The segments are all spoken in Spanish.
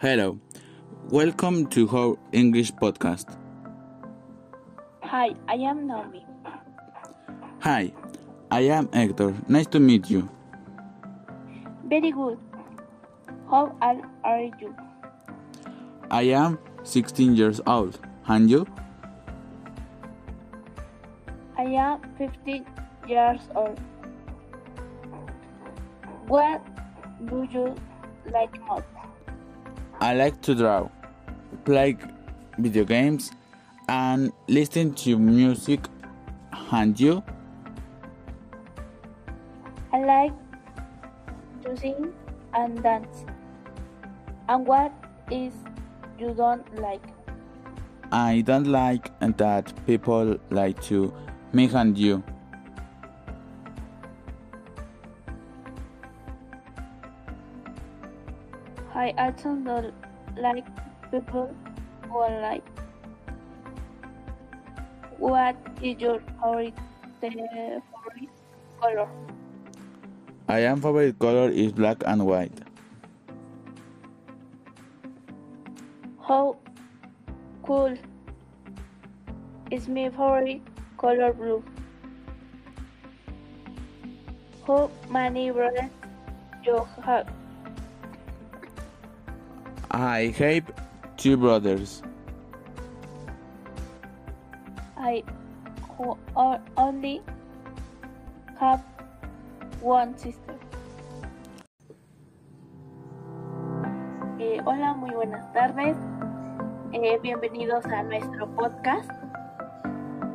Hello, welcome to our English podcast. Hi, I am Naomi. Hi, I am Hector. Nice to meet you. Very good. How old are you? I am 16 years old. And you? I am 15 years old. What do you like most? I like to draw, play video games, and listen to music. And you? I like to sing and dance. And what is you don't like? I don't like that people like to me and you. I also don't like people who are like. What is your favorite, favorite color? I am favorite color is black and white. How cool is my favorite color blue? How many brothers you have? I have two brothers. I only have one sister. Eh, hola, muy buenas tardes. Eh, bienvenidos a nuestro podcast.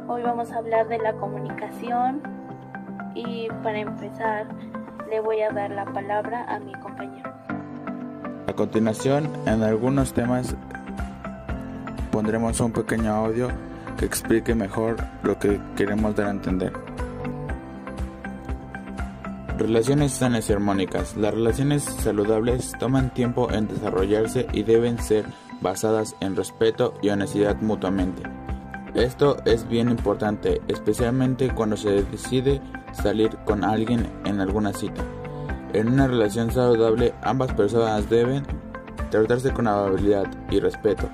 Hoy vamos a hablar de la comunicación y para empezar le voy a dar la palabra a mi compañero. A continuación, en algunos temas pondremos un pequeño audio que explique mejor lo que queremos dar a entender. Relaciones sanas y armónicas. Las relaciones saludables toman tiempo en desarrollarse y deben ser basadas en respeto y honestidad mutuamente. Esto es bien importante, especialmente cuando se decide salir con alguien en alguna cita. En una relación saludable, ambas personas deben tratarse con amabilidad y respeto,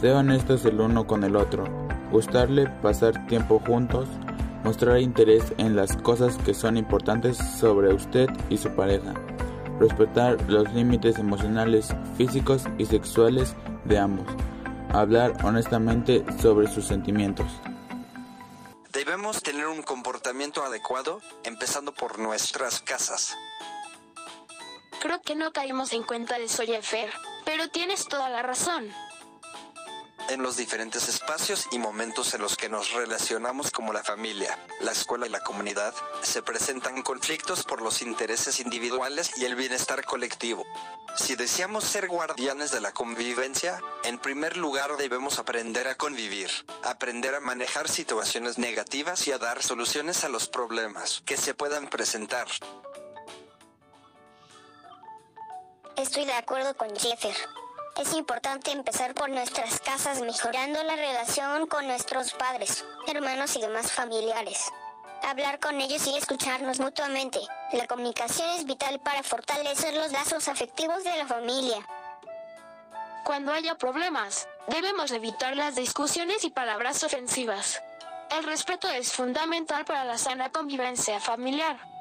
ser honestos el uno con el otro, gustarle pasar tiempo juntos, mostrar interés en las cosas que son importantes sobre usted y su pareja, respetar los límites emocionales, físicos y sexuales de ambos, hablar honestamente sobre sus sentimientos. Debemos tener un comportamiento adecuado, empezando por nuestras casas. Creo que no caímos en cuenta de Soy Fer, pero tienes toda la razón. En los diferentes espacios y momentos en los que nos relacionamos como la familia, la escuela y la comunidad, se presentan conflictos por los intereses individuales y el bienestar colectivo. Si deseamos ser guardianes de la convivencia, en primer lugar debemos aprender a convivir, aprender a manejar situaciones negativas y a dar soluciones a los problemas que se puedan presentar. Estoy de acuerdo con Jeffer. Es importante empezar por nuestras casas mejorando la relación con nuestros padres, hermanos y demás familiares. Hablar con ellos y escucharnos mutuamente. La comunicación es vital para fortalecer los lazos afectivos de la familia. Cuando haya problemas, debemos evitar las discusiones y palabras ofensivas. El respeto es fundamental para la sana convivencia familiar.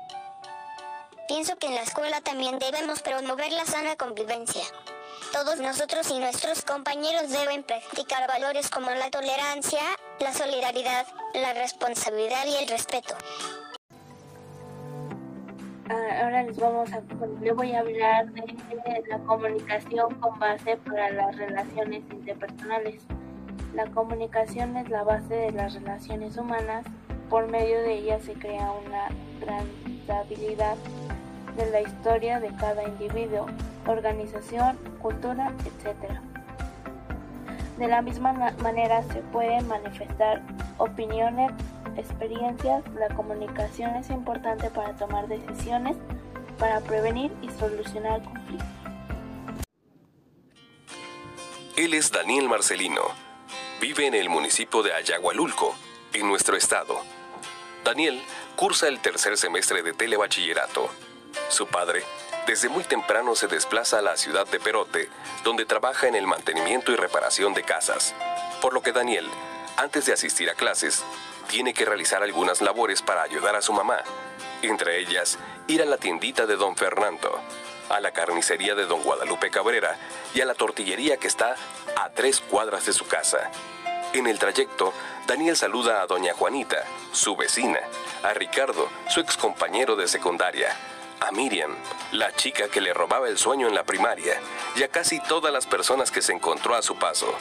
Pienso que en la escuela también debemos promover la sana convivencia. Todos nosotros y nuestros compañeros deben practicar valores como la tolerancia, la solidaridad, la responsabilidad y el respeto. Ah, Ahora les vamos a, voy a hablar de la comunicación con base para las relaciones interpersonales. La comunicación es la base de las relaciones humanas. Por medio de ella se crea una trazabilidad de la historia de cada individuo, organización, cultura, etc. De la misma manera se pueden manifestar opiniones, experiencias. La comunicación es importante para tomar decisiones, para prevenir y solucionar conflictos. Él es Daniel Marcelino. Vive en el municipio de Ayagualulco, en nuestro estado. Daniel cursa el tercer semestre de telebachillerato. Su padre Desde muy temprano se desplaza a la ciudad de Perote, donde trabaja en el mantenimiento y reparación de casas, por lo que Daniel, antes de asistir a clases, tiene que realizar algunas labores para ayudar a su mamá, entre ellas ir a la tiendita de don Fernando, a la carnicería de don Guadalupe Cabrera y a la tortillería que está a tres cuadras de su casa. En el trayecto, Daniel saluda a doña Juanita, su vecina, a Ricardo, su ex compañero de secundaria, a Miriam, la chica que le robaba el sueño en la primaria, y a casi todas las personas que se encontró a su paso.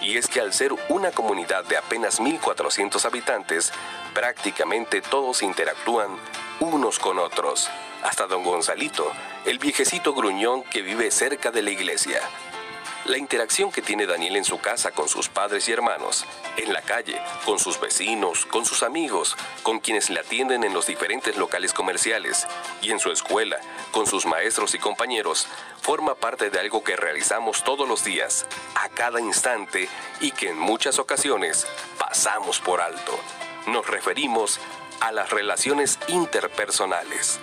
Y es que al ser una comunidad de apenas 1.400 habitantes, prácticamente todos interactúan unos con otros, hasta don Gonzalito, el viejecito gruñón que vive cerca de la iglesia. La interacción que tiene Daniel en su casa con sus padres y hermanos, en la calle, con sus vecinos, con sus amigos, con quienes le atienden en los diferentes locales comerciales y en su escuela, con sus maestros y compañeros, forma parte de algo que realizamos todos los días, a cada instante y que en muchas ocasiones pasamos por alto. Nos referimos a las relaciones interpersonales.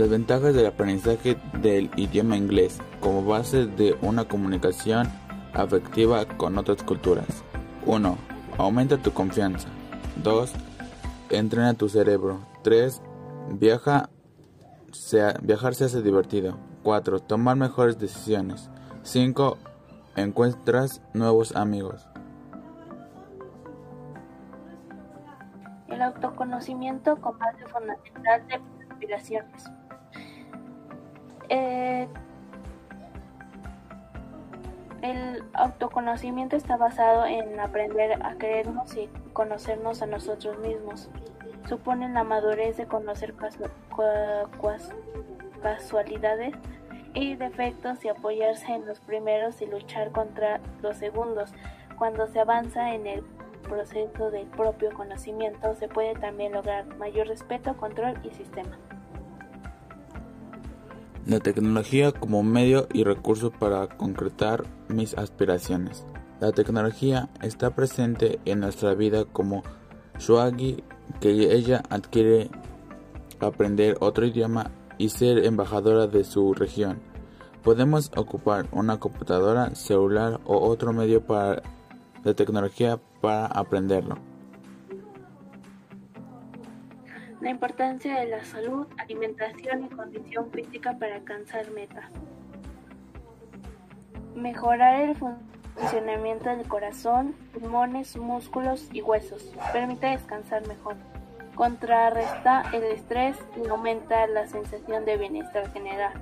Las ventajas del aprendizaje del idioma inglés como base de una comunicación afectiva con otras culturas. 1. Aumenta tu confianza. 2. Entrena tu cerebro. 3. Viaja, viajar se hace divertido. 4. Tomar mejores decisiones. 5. Encuentras nuevos amigos. El autoconocimiento como base fundamental de aspiraciones. Eh, el autoconocimiento está basado en aprender a querernos y conocernos a nosotros mismos. Supone la madurez de conocer casualidades y defectos y apoyarse en los primeros y luchar contra los segundos. Cuando se avanza en el proceso del propio conocimiento, se puede también lograr mayor respeto, control y sistema. La tecnología como medio y recurso para concretar mis aspiraciones. La tecnología está presente en nuestra vida como Shuagi, que ella adquiere aprender otro idioma y ser embajadora de su región. Podemos ocupar una computadora, celular o otro medio para la tecnología para aprenderlo. La importancia de la salud, alimentación y condición física para alcanzar metas. Mejorar el funcionamiento del corazón, pulmones, músculos y huesos. Permite descansar mejor. Contrarresta el estrés y aumenta la sensación de bienestar general.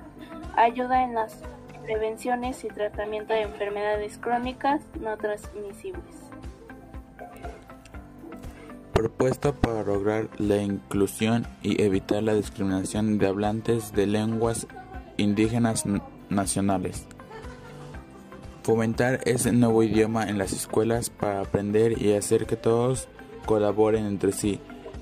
Ayuda en las prevenciones y tratamiento de enfermedades crónicas no transmisibles propuesta para lograr la inclusión y evitar la discriminación de hablantes de lenguas indígenas nacionales. Fomentar ese nuevo idioma en las escuelas para aprender y hacer que todos colaboren entre sí,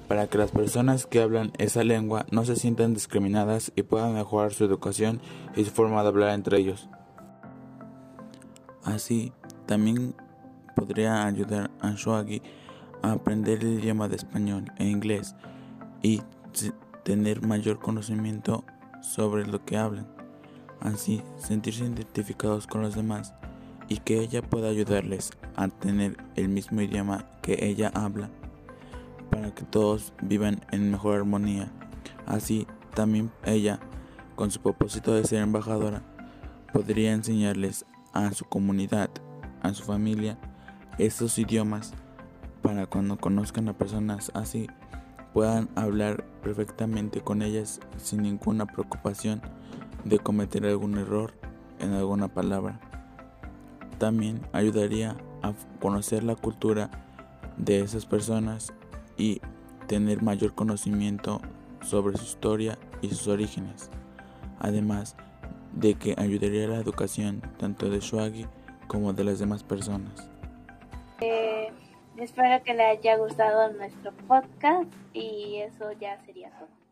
para que las personas que hablan esa lengua no se sientan discriminadas y puedan mejorar su educación y su forma de hablar entre ellos. Así, también podría ayudar a Shoagi aprender el idioma de español e inglés y tener mayor conocimiento sobre lo que hablan, así sentirse identificados con los demás y que ella pueda ayudarles a tener el mismo idioma que ella habla para que todos vivan en mejor armonía. Así también ella, con su propósito de ser embajadora, podría enseñarles a su comunidad, a su familia, estos idiomas para cuando conozcan a personas así puedan hablar perfectamente con ellas sin ninguna preocupación de cometer algún error en alguna palabra. También ayudaría a conocer la cultura de esas personas y tener mayor conocimiento sobre su historia y sus orígenes. Además de que ayudaría a la educación tanto de Shuagi como de las demás personas. Eh, Espero que le haya gustado nuestro podcast y eso ya sería todo.